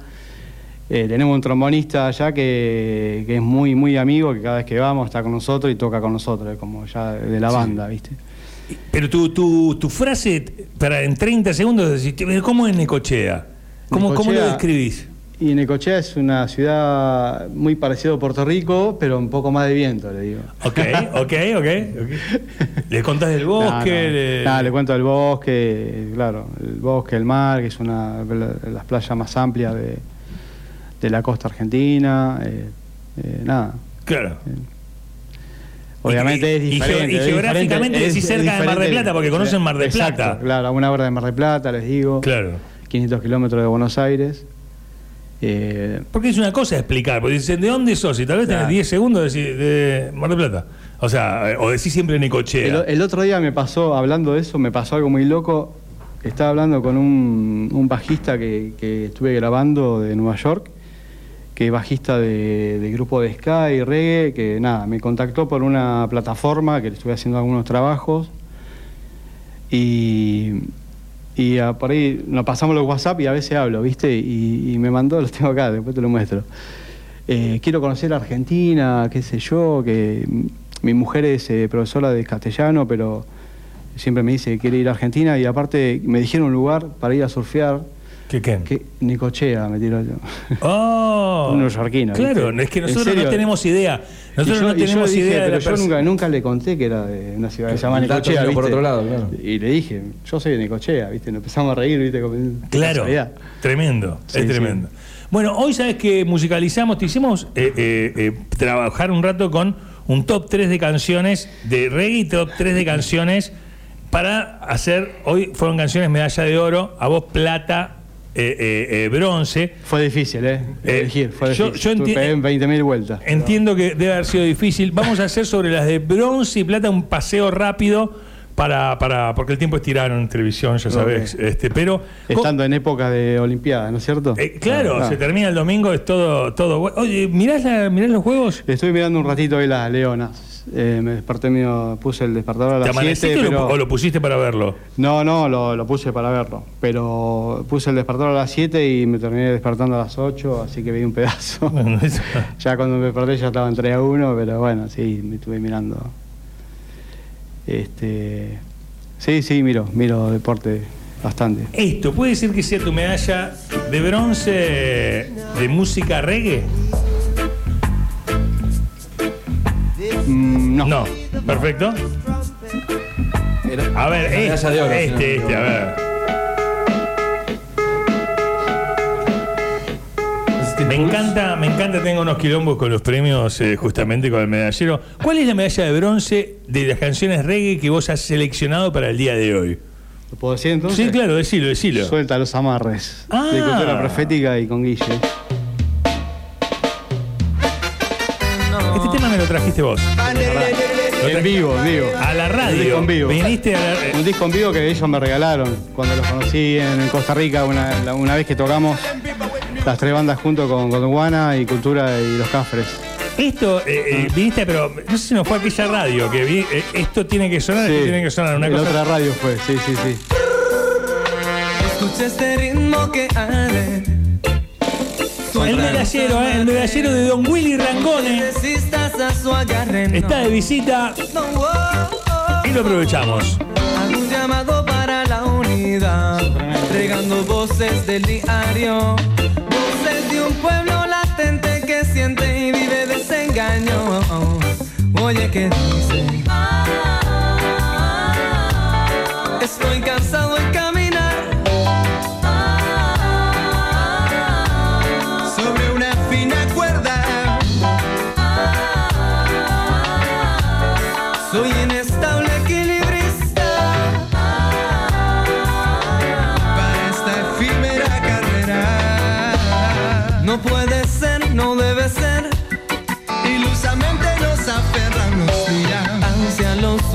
[SPEAKER 2] Eh, tenemos un trombonista allá que, que es muy, muy amigo, que cada vez que vamos está con nosotros y toca con nosotros, como ya de la banda, ¿viste?
[SPEAKER 1] Pero tu, tu, tu frase, para en 30 segundos, decir, "Pero ¿cómo es Necochea? ¿Cómo, ¿Cómo lo describís?
[SPEAKER 2] Y Necochea es una ciudad muy parecida a Puerto Rico, pero un poco más de viento, le digo.
[SPEAKER 1] Ok, ok, ok. ¿Le contás del bosque?
[SPEAKER 2] No, no.
[SPEAKER 1] le-
[SPEAKER 2] le cuento del bosque, claro, el bosque, el mar, que es una de las playas más amplias de, de la costa argentina, eh, eh, nada.
[SPEAKER 1] Claro.
[SPEAKER 2] Obviamente
[SPEAKER 1] Y-
[SPEAKER 2] es diferente.
[SPEAKER 1] y
[SPEAKER 2] es
[SPEAKER 1] geográficamente
[SPEAKER 2] diferente,
[SPEAKER 1] decís cerca de Mar del. Plata, porque conocen Mar del
[SPEAKER 2] Exacto,
[SPEAKER 1] Plata.
[SPEAKER 2] Claro, a una hora de Mar del Plata, les digo.
[SPEAKER 1] Claro.
[SPEAKER 2] 500 kilómetros de Buenos Aires. Eh,
[SPEAKER 1] Porque es una cosa explicar, porque dicen, ¿de dónde sos? Y tal vez tenés
[SPEAKER 2] Claro.
[SPEAKER 1] 10 segundos de, decir, de Mar del Plata. O sea, eh, o decís siempre Necochea.
[SPEAKER 2] El, el otro día me pasó, hablando de eso, me pasó algo muy loco. Estaba hablando con un, un bajista que, que estuve grabando de Nueva York, que bajista de, de grupo de ska y reggae, que nada, me contactó por una plataforma que le estuve haciendo algunos trabajos. Y, y ah, por ahí nos pasamos los WhatsApp y a veces hablo, ¿viste? Y, y me mandó, los tengo acá, después te lo muestro. Eh, quiero conocer Argentina, qué sé yo, que mi mujer es eh, profesora de castellano, pero siempre me dice que quiere ir a Argentina y aparte me dijeron un lugar para ir a surfear.
[SPEAKER 1] ¿Qué qué?
[SPEAKER 2] Que Nicochea me tiró yo.
[SPEAKER 1] Oh.
[SPEAKER 2] Un neoyorquino,
[SPEAKER 1] Claro,
[SPEAKER 2] ¿viste?
[SPEAKER 1] es que
[SPEAKER 2] ¿En
[SPEAKER 1] nosotros no tenemos idea. Nosotros
[SPEAKER 2] yo-
[SPEAKER 1] no tenemos
[SPEAKER 2] dije,
[SPEAKER 1] idea de
[SPEAKER 2] pero
[SPEAKER 1] la
[SPEAKER 2] yo nunca, nunca le conté que era de una ciudad que se llama Nicochea.
[SPEAKER 3] por otro lado, claro.
[SPEAKER 2] Y le dije, yo soy de Nicochea, ¿viste? Nos empezamos a reír, ¿viste?
[SPEAKER 1] Claro, tremendo,
[SPEAKER 2] Sí,
[SPEAKER 1] es
[SPEAKER 2] sí.
[SPEAKER 1] tremendo. Bueno, hoy sabes que musicalizamos, te hicimos eh, eh, eh, trabajar un rato con un top 3 de canciones de reggae y top 3 de canciones para hacer, hoy fueron canciones medalla de oro, a vos plata, eh, eh, eh, bronce.
[SPEAKER 2] Fue difícil, ¿eh?
[SPEAKER 1] Eh,
[SPEAKER 2] Elegir, fue
[SPEAKER 1] yo-
[SPEAKER 2] difícil.
[SPEAKER 1] yo
[SPEAKER 2] Tuve-
[SPEAKER 1] enti-
[SPEAKER 2] pegué en 20.000 vueltas.
[SPEAKER 1] Entiendo que debe haber sido difícil. Vamos a hacer sobre las de bronce y plata un paseo rápido para, para porque el tiempo es tirano en televisión, ya sabes. Este, pero
[SPEAKER 2] Estando en época de Olimpiada, ¿no es cierto?
[SPEAKER 1] Eh, claro,
[SPEAKER 2] Ah.
[SPEAKER 1] se termina el domingo, es todo, todo. Oye, ¿mirás, la- mirás los juegos?
[SPEAKER 2] Estuve mirando un ratito hoy las leonas. Eh, me desperté medio, puse el despertador a
[SPEAKER 1] ¿Te
[SPEAKER 2] las
[SPEAKER 1] amaneciste
[SPEAKER 2] 7,
[SPEAKER 1] o, lo,
[SPEAKER 2] pero...
[SPEAKER 1] o lo pusiste para verlo?
[SPEAKER 2] No, no, lo, lo puse para verlo. Pero puse el despertador a las 7 y me terminé despertando a las 8, así que vi un pedazo.
[SPEAKER 1] Bueno, eso-
[SPEAKER 2] ya cuando me desperté ya estaba en 3 a 1, pero bueno, sí, me estuve mirando. Este, sí, sí, miro, miro deporte bastante.
[SPEAKER 1] Esto, ¿puede decir que sea tu medalla de bronce de música reggae?
[SPEAKER 2] Mm, no.
[SPEAKER 1] No, perfecto. A ver,
[SPEAKER 3] medalla
[SPEAKER 1] este,
[SPEAKER 3] de oro,
[SPEAKER 1] este, este, a ver.
[SPEAKER 3] Este
[SPEAKER 1] Me encanta, me encanta, tengo unos quilombos con los premios, eh, justamente con el medallero. ¿Cuál es la medalla de bronce de las canciones reggae que vos has seleccionado para el día de hoy?
[SPEAKER 2] ¿Lo puedo decir entonces?
[SPEAKER 1] Sí, claro, decilo, decilo.
[SPEAKER 2] Suelta los amarres.
[SPEAKER 1] Ah.
[SPEAKER 2] De cultura profética y con Guille.
[SPEAKER 1] Este tema me lo trajiste vos.
[SPEAKER 2] En vivo, en vivo.
[SPEAKER 1] A la
[SPEAKER 2] Un
[SPEAKER 1] radio.
[SPEAKER 2] disco en vivo.
[SPEAKER 1] Viniste a la- eh,
[SPEAKER 2] Un disco en vivo que ellos me regalaron cuando los conocí en, Costa Rica, una, una vez que tocamos las tres bandas junto con Gondwana y Cultura y Los Cafres.
[SPEAKER 1] Esto, eh, eh, viniste, pero no sé si no fue aquella radio que vi. eh, esto tiene que sonar, esto tiene que sonar. Una
[SPEAKER 2] en
[SPEAKER 1] cosa.
[SPEAKER 2] otra radio fue, sí, sí, sí.
[SPEAKER 4] Escucha este ritmo que arde.
[SPEAKER 1] El medallero, eh, el medallero de Don Willy Rangone. Está de visita.
[SPEAKER 4] Oh, oh.
[SPEAKER 1] y lo aprovechamos.
[SPEAKER 4] Un llamado para la unidad, regando voces del diario, voces de un pueblo latente que siente y vive desengaño. Oye, ¿qué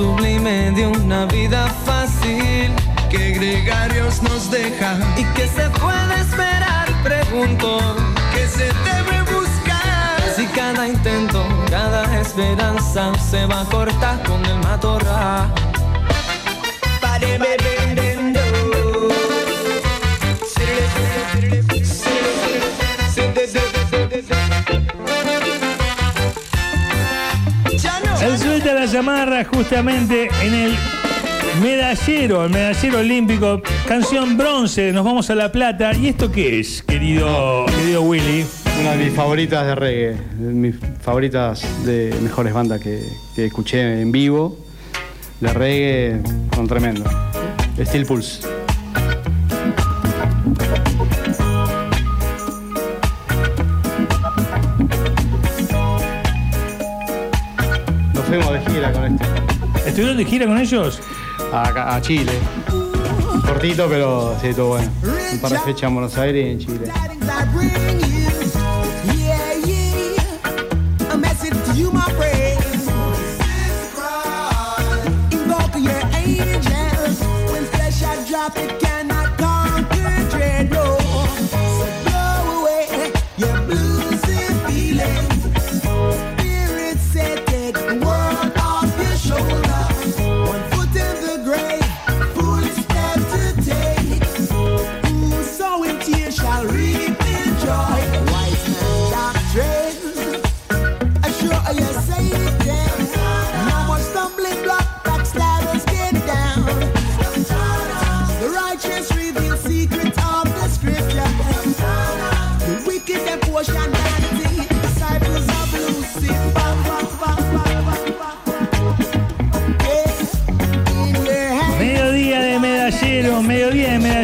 [SPEAKER 4] sublime de una vida fácil que gregarios nos deja y que se puede esperar. Pregunto, ¿qué se debe buscar? Si cada intento, cada esperanza se va a cortar con el matorral.
[SPEAKER 1] Él suelta la llamarra justamente en el medallero, el medallero olímpico, canción bronce, nos vamos a La Plata. ¿Y esto qué es, querido, querido Willy?
[SPEAKER 2] Una de mis favoritas de reggae, mis favoritas de mejores bandas que, que escuché en vivo. De reggae son tremendo. Steel Pulse. Gira con este.
[SPEAKER 1] ¿Estuvieron de gira con ellos?
[SPEAKER 2] A, a Chile. Cortito, pero sí, todo bueno. Un par de fechas en Buenos Aires y en Chile.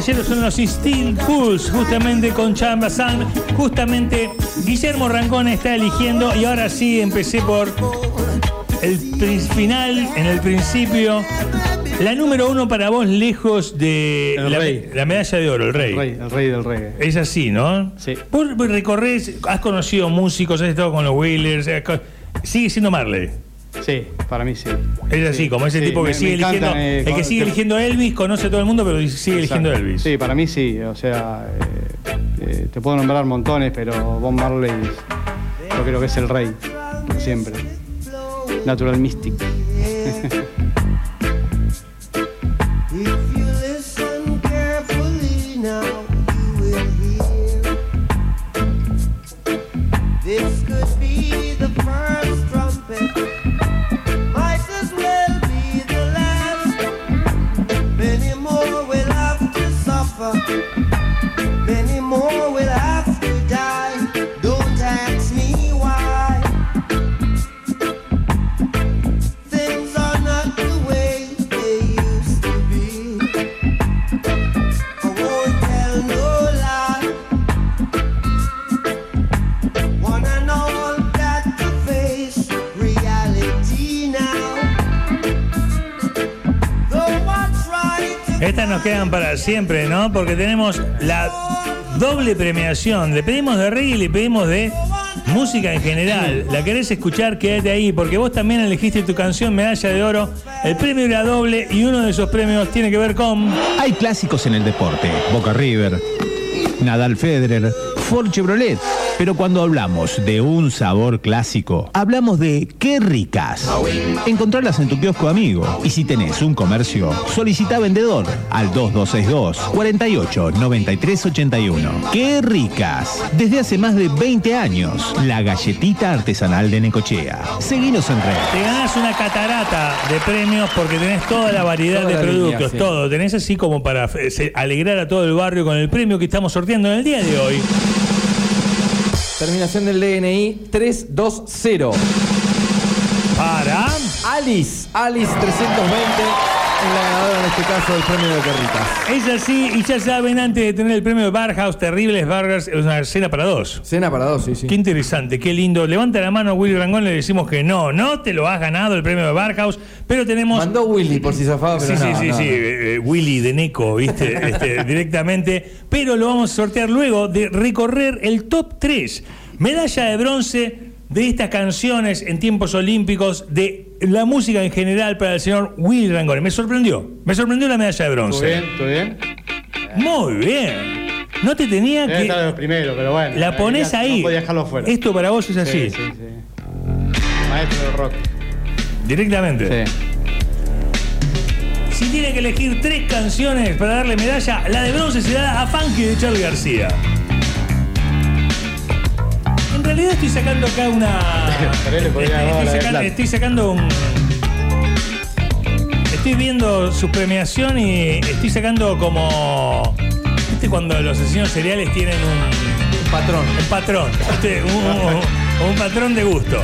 [SPEAKER 1] Caballeros, son los Steel Pulse, justamente con Chamba San. Justamente Guillermo Rangón está eligiendo, y ahora sí empecé por el final, en el principio. La número uno para vos, lejos de
[SPEAKER 2] El
[SPEAKER 1] la,
[SPEAKER 2] rey.
[SPEAKER 1] la medalla de oro, el rey.
[SPEAKER 2] El rey, el rey del reggae.
[SPEAKER 1] Es así, ¿no?
[SPEAKER 2] Sí.
[SPEAKER 1] Vos recorres, has conocido músicos, has estado con los Wheelers, co- sigue siendo Marley.
[SPEAKER 2] Sí, para mí sí.
[SPEAKER 1] Es así,
[SPEAKER 2] Sí,
[SPEAKER 1] como ese
[SPEAKER 2] sí,
[SPEAKER 1] tipo que
[SPEAKER 2] me-
[SPEAKER 1] sigue
[SPEAKER 2] me
[SPEAKER 1] eligiendo.
[SPEAKER 2] encantan, eh,
[SPEAKER 1] el que sigue eligiendo Elvis conoce a todo el mundo, pero sigue eligiendo
[SPEAKER 2] Exacto.
[SPEAKER 1] Elvis.
[SPEAKER 2] Sí, para mí sí. O sea, eh, eh, te puedo nombrar montones, pero Bob Marley yo creo que es el rey, siempre. Natural Mystic.
[SPEAKER 1] Para siempre, ¿no? Porque tenemos la doble premiación. Le pedimos de reggae y le pedimos de música en general. ¿La querés escuchar? Quédate ahí, porque vos también elegiste tu canción Medalla de Oro. El premio era doble y uno de esos premios tiene que ver con...
[SPEAKER 5] Hay clásicos en el deporte, Boca River, Nadal Federer, Ford Chevrolet. Pero cuando hablamos de un sabor clásico, hablamos de qué ricas. Encontrarlas en tu kiosco amigo. Y si tenés un comercio, solicita vendedor al 2262 48 93 81. ¡Qué ricas! Desde hace más de 20 años, la galletita artesanal de Necochea. Seguinos en red.
[SPEAKER 1] Te ganás una catarata de premios porque tenés toda la variedad
[SPEAKER 3] Toda
[SPEAKER 1] de
[SPEAKER 3] la
[SPEAKER 1] productos,
[SPEAKER 3] línea, sí.
[SPEAKER 1] todo. Tenés así como para eh, alegrar a todo el barrio con el premio que estamos sorteando en el día de hoy.
[SPEAKER 3] Terminación del DNI 320.
[SPEAKER 1] Para...
[SPEAKER 3] Alice, Alice 320 es la ganadora en este caso del premio de Carritas.
[SPEAKER 1] Es así, y ya saben, antes de tener el premio de Barhouse, Terribles Burgers, es una cena para dos.
[SPEAKER 3] Cena para dos, sí, sí.
[SPEAKER 1] Qué interesante, qué lindo. Levanta la mano a Willy Rangón, le decimos que no, no te lo has ganado el premio de Barhouse, pero tenemos...
[SPEAKER 3] Mandó Willy por si zafaba, pero
[SPEAKER 1] Sí,
[SPEAKER 3] no,
[SPEAKER 1] sí, sí,
[SPEAKER 3] no,
[SPEAKER 1] sí,
[SPEAKER 3] no.
[SPEAKER 1] eh, eh, Willy de Neco, ¿viste? Este, directamente. Pero lo vamos a sortear luego de recorrer el top 3. Medalla de bronce de estas canciones en tiempos olímpicos, de la música en general para el señor Willy Rangón. Me sorprendió, me sorprendió la medalla de
[SPEAKER 2] ¿Todo
[SPEAKER 1] bronce.
[SPEAKER 2] bien? ¿Todo bien?
[SPEAKER 1] Muy bien. No te tenía
[SPEAKER 2] Debe estar de
[SPEAKER 1] que...
[SPEAKER 2] los primeros, pero bueno.
[SPEAKER 1] La pones
[SPEAKER 2] no
[SPEAKER 1] ahí.
[SPEAKER 2] podía dejarlo fuera.
[SPEAKER 1] Esto para vos es así,
[SPEAKER 2] Sí, sí, sí. Maestro del rock.
[SPEAKER 1] directamente.
[SPEAKER 2] Sí.
[SPEAKER 1] Si tiene que elegir tres canciones para darle medalla, la de bronce se da a Funky de Charlie García. Realidad estoy sacando acá una.
[SPEAKER 2] Le
[SPEAKER 1] Estoy- sacando, un. Estoy viendo su premiación y estoy sacando como. ¿Viste cuando los asesinos seriales tienen un,
[SPEAKER 3] Patrón.
[SPEAKER 1] un patrón? ¿Viste? Un, un- un patrón de gusto.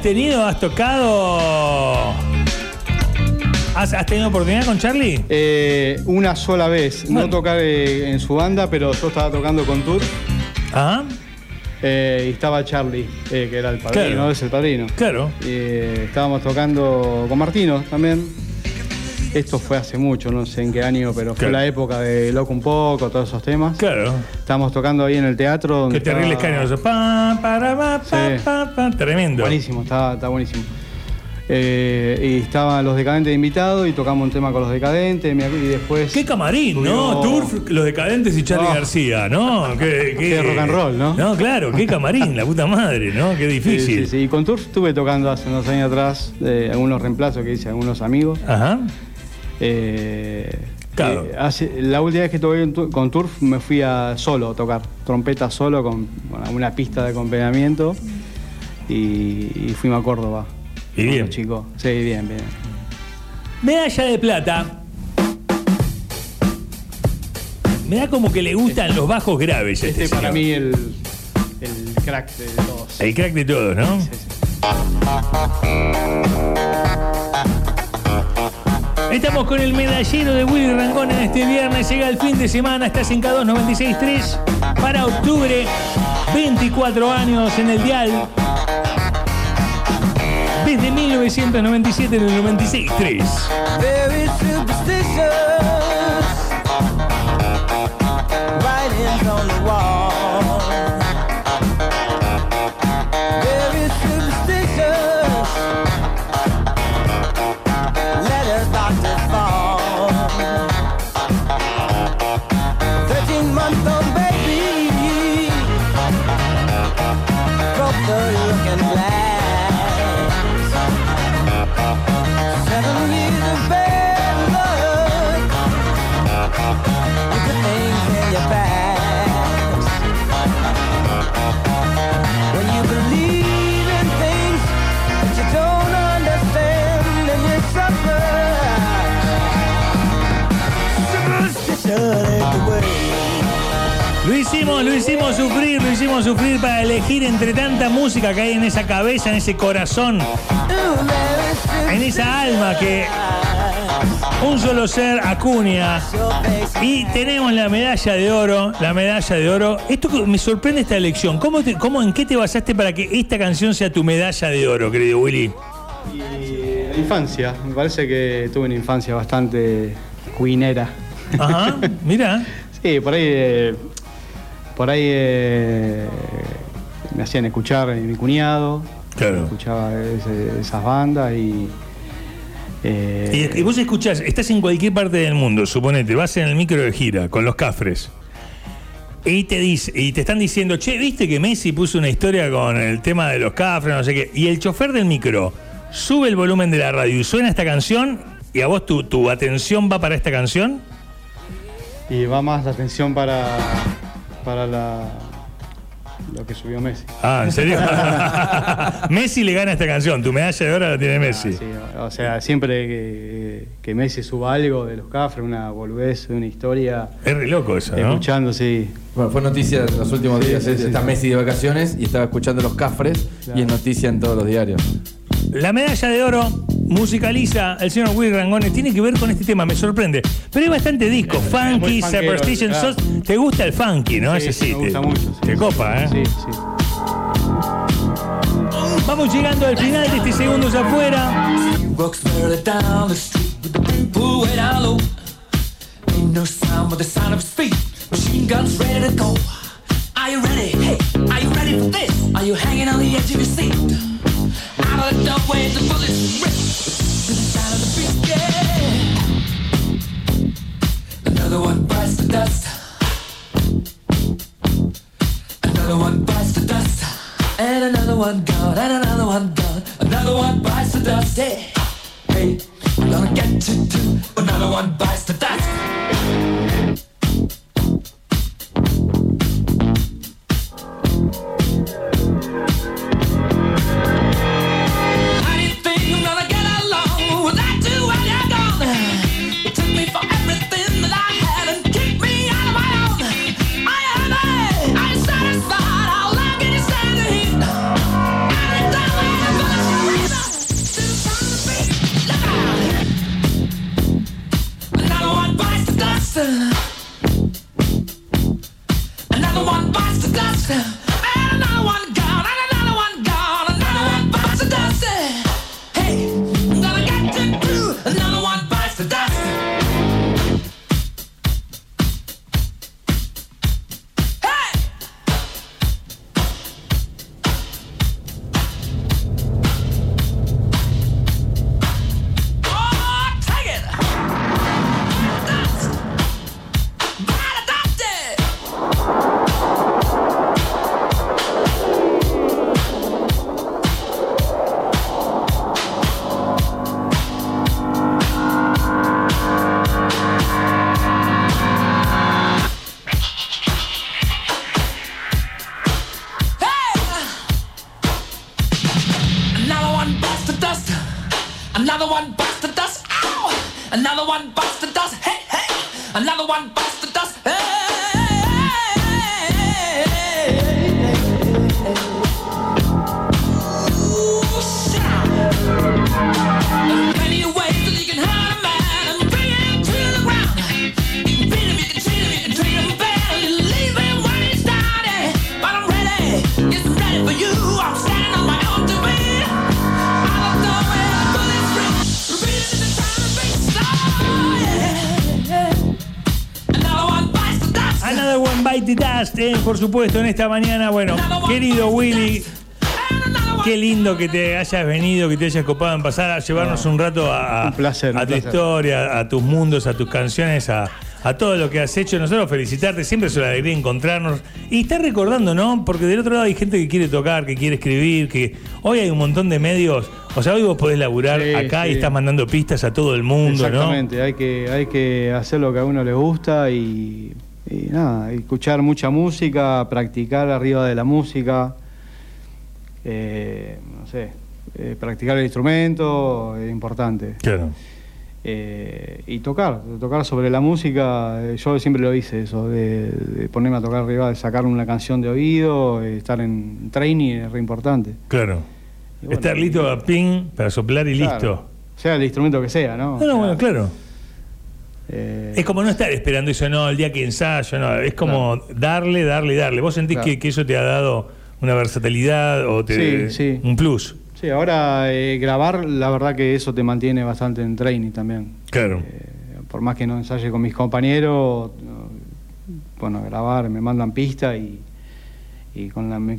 [SPEAKER 1] Has tenido, has tocado. ¿Has, has tenido oportunidad con Charlie?
[SPEAKER 2] Eh, una sola vez.
[SPEAKER 1] Bueno.
[SPEAKER 2] No tocar eh, en su banda, pero yo estaba tocando con Tour.
[SPEAKER 1] Ajá,
[SPEAKER 2] eh, y estaba Charlie, eh, que era el padrino,
[SPEAKER 1] Claro.
[SPEAKER 2] es el padrino.
[SPEAKER 1] claro.
[SPEAKER 2] Estábamos tocando con Martino también. Esto fue hace mucho, no sé en qué año, pero fue
[SPEAKER 1] Claro.
[SPEAKER 2] la época de Loco un poco, todos esos temas.
[SPEAKER 1] Claro.
[SPEAKER 2] Estábamos tocando ahí en el teatro. donde
[SPEAKER 1] Qué terrible
[SPEAKER 2] estaba-
[SPEAKER 1] escándalo. Pa, para, pa, pa,
[SPEAKER 2] Sí.
[SPEAKER 1] pa, pa. Tremendo.
[SPEAKER 2] Buenísimo, está, está buenísimo. Eh, y estaban los decadentes invitados y tocamos un tema con los decadentes y después.
[SPEAKER 1] Qué camarín, ¿no? Turf, los decadentes y Charlie
[SPEAKER 2] Oh.
[SPEAKER 1] García, ¿no? Qué,
[SPEAKER 2] Qué rock and roll, ¿no?
[SPEAKER 1] No, claro, qué camarín, la puta madre, ¿no? Qué
[SPEAKER 2] Sí,
[SPEAKER 1] difícil.
[SPEAKER 2] sí, sí. Y con Turf estuve tocando hace unos años atrás eh, algunos reemplazos que hice algunos amigos.
[SPEAKER 1] Ajá.
[SPEAKER 2] Eh,
[SPEAKER 1] Claro.
[SPEAKER 2] eh, hace- la última vez que toqué con Turf me fui a solo a tocar, trompeta solo con bueno, una pista de acompañamiento y, y fuimos a Córdoba.
[SPEAKER 1] Y bien.
[SPEAKER 2] los chicos. Sí, bien, bien.
[SPEAKER 1] Medalla de plata. Me da como que le gustan los bajos graves.
[SPEAKER 2] Este
[SPEAKER 1] Este,
[SPEAKER 2] para mí el, el crack de todos.
[SPEAKER 1] El crack de todos, ¿no?
[SPEAKER 2] Sí, sí.
[SPEAKER 1] Estamos con el medallero de Willy Rangón en este viernes. Llega el fin de semana, estás en K2 96.3 para octubre. 24 años en el dial. Desde 1997 en el 96.3. sufrir, para elegir entre tanta música que hay en esa cabeza, en ese corazón, en esa alma que un solo ser acuña. Y tenemos la medalla de oro, la medalla de oro. Esto me sorprende esta elección. ¿Cómo, te- cómo, ¿En qué te basaste para que esta canción sea tu medalla de oro, querido Willy?
[SPEAKER 2] Y la infancia, me parece que tuve una infancia bastante cuinera.
[SPEAKER 1] Ajá, mira.
[SPEAKER 2] Sí, por ahí, eh, por ahí eh, me hacían escuchar mi cuñado,
[SPEAKER 1] Claro.
[SPEAKER 2] escuchaba ese- esas bandas y, eh,
[SPEAKER 1] Y, y vos escuchás, estás en cualquier parte del mundo, suponete, vas en el micro de gira con los cafres. Y te dice, y te están diciendo, che, ¿viste que Messi puso una historia con el tema de los cafres, no sé qué? Y el chofer del micro sube el volumen de la radio y suena esta canción, y a vos tu, tu atención va para esta canción.
[SPEAKER 2] y va más la atención para, para la, lo que subió Messi.
[SPEAKER 1] Ah, ¿en serio? Messi le gana esta canción, tu medalla de oro la tiene Messi.
[SPEAKER 2] Ah, sí, o sea, siempre que, que Messi suba algo de los cafres, una boludez, una historia,
[SPEAKER 1] Es re loco eso, ¿no?
[SPEAKER 2] escuchando, sí.
[SPEAKER 3] Bueno, fue noticia en los últimos días.
[SPEAKER 2] sí, sí,
[SPEAKER 3] Está
[SPEAKER 2] sí.
[SPEAKER 3] Messi de vacaciones y estaba escuchando los cafres y es noticia en todos los diarios.
[SPEAKER 1] La medalla de oro musicaliza el señor Will Rangones. Tiene que ver con este tema, me sorprende. Pero hay bastante disco. Funky,
[SPEAKER 2] funkero,
[SPEAKER 1] Superstition.
[SPEAKER 2] claro.
[SPEAKER 1] sos- ¿Te gusta el funky, no?
[SPEAKER 2] Sí,
[SPEAKER 1] Ese
[SPEAKER 2] sí,
[SPEAKER 1] sí.
[SPEAKER 2] me gusta
[SPEAKER 1] te,
[SPEAKER 2] mucho, sí.
[SPEAKER 1] te copa, ¿eh?
[SPEAKER 2] Sí, sí.
[SPEAKER 1] Vamos llegando al final de este Segundos Afuera.
[SPEAKER 6] Walks further down the street with the brim pulled way down low. Ain't no sound but the sound of feet. Machine guns ready to go. Are you ready? Hey, are you ready for this? Are you hanging on the edge of your seat? Out of the doorway, the bullets rip. Dust. Another one bites the dust. And another one gone, and another one gone. Another one bites the dust. Hey, hey, gonna get you too. Another one bites the dust.
[SPEAKER 1] Bite the Dust, eh, por supuesto, en esta mañana. Bueno, querido Willy, qué lindo que te hayas venido, que te hayas copado en pasar a llevarnos un rato a,
[SPEAKER 2] Un placer,
[SPEAKER 1] a tu
[SPEAKER 2] placer.
[SPEAKER 1] historia, a tus mundos, a tus canciones, a, a todo lo que has hecho. Nosotros felicitarte, siempre es una alegría encontrarnos. Y estar recordando, ¿no? Porque del otro lado hay gente que quiere tocar, que quiere escribir, que hoy hay un montón de medios. O sea, hoy vos podés laburar
[SPEAKER 2] Sí,
[SPEAKER 1] acá y estás mandando pistas a todo el mundo, ¿no?
[SPEAKER 2] Exactamente, hay, que, hay que hacer lo que a uno le gusta y, y nada, escuchar mucha música, practicar arriba de la música, eh, no sé, eh, practicar el instrumento es importante.
[SPEAKER 1] Claro.
[SPEAKER 2] Eh, y tocar, tocar sobre la música, eh, yo siempre lo hice eso, de, de ponerme a tocar arriba, de sacar una canción de oído, eh, estar en training es re importante.
[SPEAKER 1] Claro.
[SPEAKER 2] Bueno,
[SPEAKER 1] Estar listo a ping para soplar y
[SPEAKER 2] Claro,
[SPEAKER 1] listo.
[SPEAKER 2] Sea el instrumento que sea, ¿no?
[SPEAKER 1] No, no,
[SPEAKER 2] O
[SPEAKER 1] bueno, claro.
[SPEAKER 2] Eh,
[SPEAKER 1] Es como no estar esperando eso, no, el día que ensayo, no. Es como darle, darle, darle. ¿Vos sentís
[SPEAKER 2] Claro.
[SPEAKER 1] que, que eso te ha dado una versatilidad o te,
[SPEAKER 2] Sí, sí.
[SPEAKER 1] un plus?
[SPEAKER 2] Sí, ahora eh, grabar, la verdad que eso te mantiene bastante en training también.
[SPEAKER 1] Claro.
[SPEAKER 2] Eh, por más que no ensaye con mis compañeros, no, bueno, grabar, me mandan pista y, y con la, mi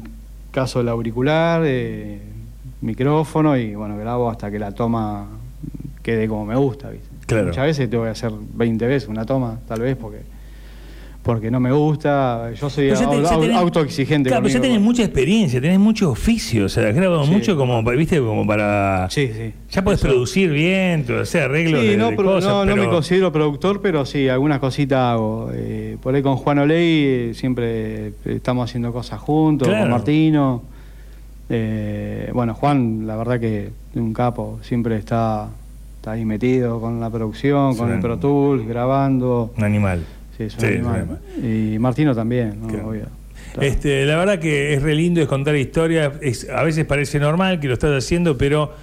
[SPEAKER 2] caso del auricular, eh, micrófono y bueno, grabo hasta que la toma quede como me gusta. ¿viste?
[SPEAKER 1] Claro.
[SPEAKER 2] Muchas veces tengo que hacer 20 veces una toma, tal vez porque porque no me gusta. Yo soy autoexigente.
[SPEAKER 1] Claro, pero ya tenés mucha experiencia, tenés mucho oficio, o sea, has grabado
[SPEAKER 2] Sí.
[SPEAKER 1] mucho como, viste, como para...
[SPEAKER 2] Sí, sí.
[SPEAKER 1] Ya podés
[SPEAKER 2] Eso.
[SPEAKER 1] producir bien, todo, hacer arreglos
[SPEAKER 2] Sí,
[SPEAKER 1] de,
[SPEAKER 2] no,
[SPEAKER 1] de
[SPEAKER 2] pero
[SPEAKER 1] cosas,
[SPEAKER 2] no, me considero productor, pero sí, algunas cositas hago. Eh, por ahí con Juan Oley eh, siempre estamos haciendo cosas juntos,
[SPEAKER 1] Claro.
[SPEAKER 2] con Martino. Eh, bueno, Juan, la verdad que un capo, siempre está, está ahí metido con la producción,
[SPEAKER 1] Sí,
[SPEAKER 2] con el Pro Tools, grabando.
[SPEAKER 1] Un animal.
[SPEAKER 2] Sí, es un
[SPEAKER 1] Sí, es un
[SPEAKER 2] animal.
[SPEAKER 1] animal.
[SPEAKER 2] Y Martino también, ¿no?
[SPEAKER 1] Claro.
[SPEAKER 2] Obvio.
[SPEAKER 1] Este, la verdad que es re lindo es contar historias. Es, a veces parece normal que lo estás haciendo, pero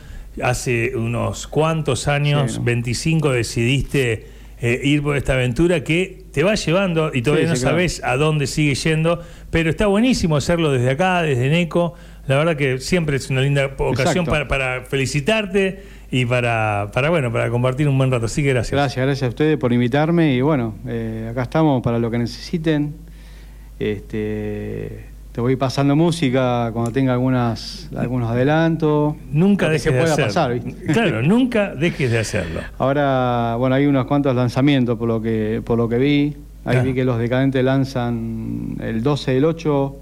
[SPEAKER 1] hace unos cuantos años,
[SPEAKER 2] Sí, ¿no?
[SPEAKER 1] 25, decidiste eh, ir por esta aventura que te va llevando y todavía
[SPEAKER 2] Sí,
[SPEAKER 1] no
[SPEAKER 2] sí, claro.
[SPEAKER 1] sabes a dónde sigue yendo, pero está buenísimo hacerlo desde acá, desde NECO. La verdad que siempre es una linda ocasión para, para felicitarte y para, para, bueno, para compartir un buen rato. Así que gracias.
[SPEAKER 2] Gracias, gracias a ustedes por invitarme y bueno, eh, acá estamos para lo que necesiten. Este, te voy pasando música cuando tenga algunas, algunos adelantos.
[SPEAKER 1] Nunca
[SPEAKER 2] que
[SPEAKER 1] dejes
[SPEAKER 2] se
[SPEAKER 1] de
[SPEAKER 2] pueda
[SPEAKER 1] hacerlo.
[SPEAKER 2] pasar, ¿viste?
[SPEAKER 1] Claro, nunca dejes de hacerlo.
[SPEAKER 2] Ahora, bueno, hay unos cuantos lanzamientos por lo que, por lo que vi. Ahí
[SPEAKER 1] Ah.
[SPEAKER 2] vi que los decadentes lanzan el 12 del 8,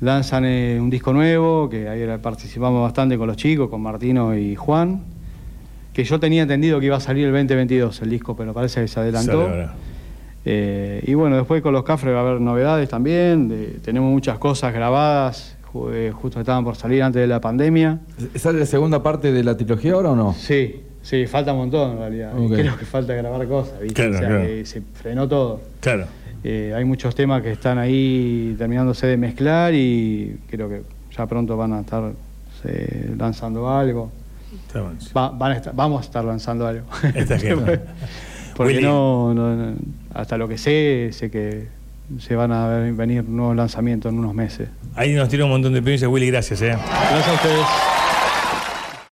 [SPEAKER 2] lanzan eh, un disco nuevo, que ahí participamos bastante con los chicos, con Martino y Juan. Que yo tenía entendido que iba a salir el 2022 el disco, pero parece que se adelantó. Eh, y bueno, después con los Cafres va a haber novedades también. de- tenemos muchas cosas grabadas, ju- eh, justo estaban por salir antes de la pandemia.
[SPEAKER 3] ¿Sale la segunda parte de la trilogía ahora o no?
[SPEAKER 2] Sí, sí, falta un montón en realidad. Creo que falta grabar cosas, ¿viste?
[SPEAKER 1] Claro,
[SPEAKER 2] o sea,
[SPEAKER 1] claro.
[SPEAKER 2] que se frenó todo.
[SPEAKER 1] Claro.
[SPEAKER 2] Eh, hay muchos temas que están ahí terminándose de mezclar y creo que ya pronto van a estar eh, lanzando algo.
[SPEAKER 1] Está bueno.
[SPEAKER 2] Va- van a estar- vamos a estar lanzando algo.
[SPEAKER 1] Está.
[SPEAKER 2] Porque no, no- no- hasta lo que sé, sé que se van a venir nuevos lanzamientos en unos meses.
[SPEAKER 1] Ahí nos tiró un montón de experiencia, Willy, gracias. ¿eh?
[SPEAKER 2] Gracias a ustedes.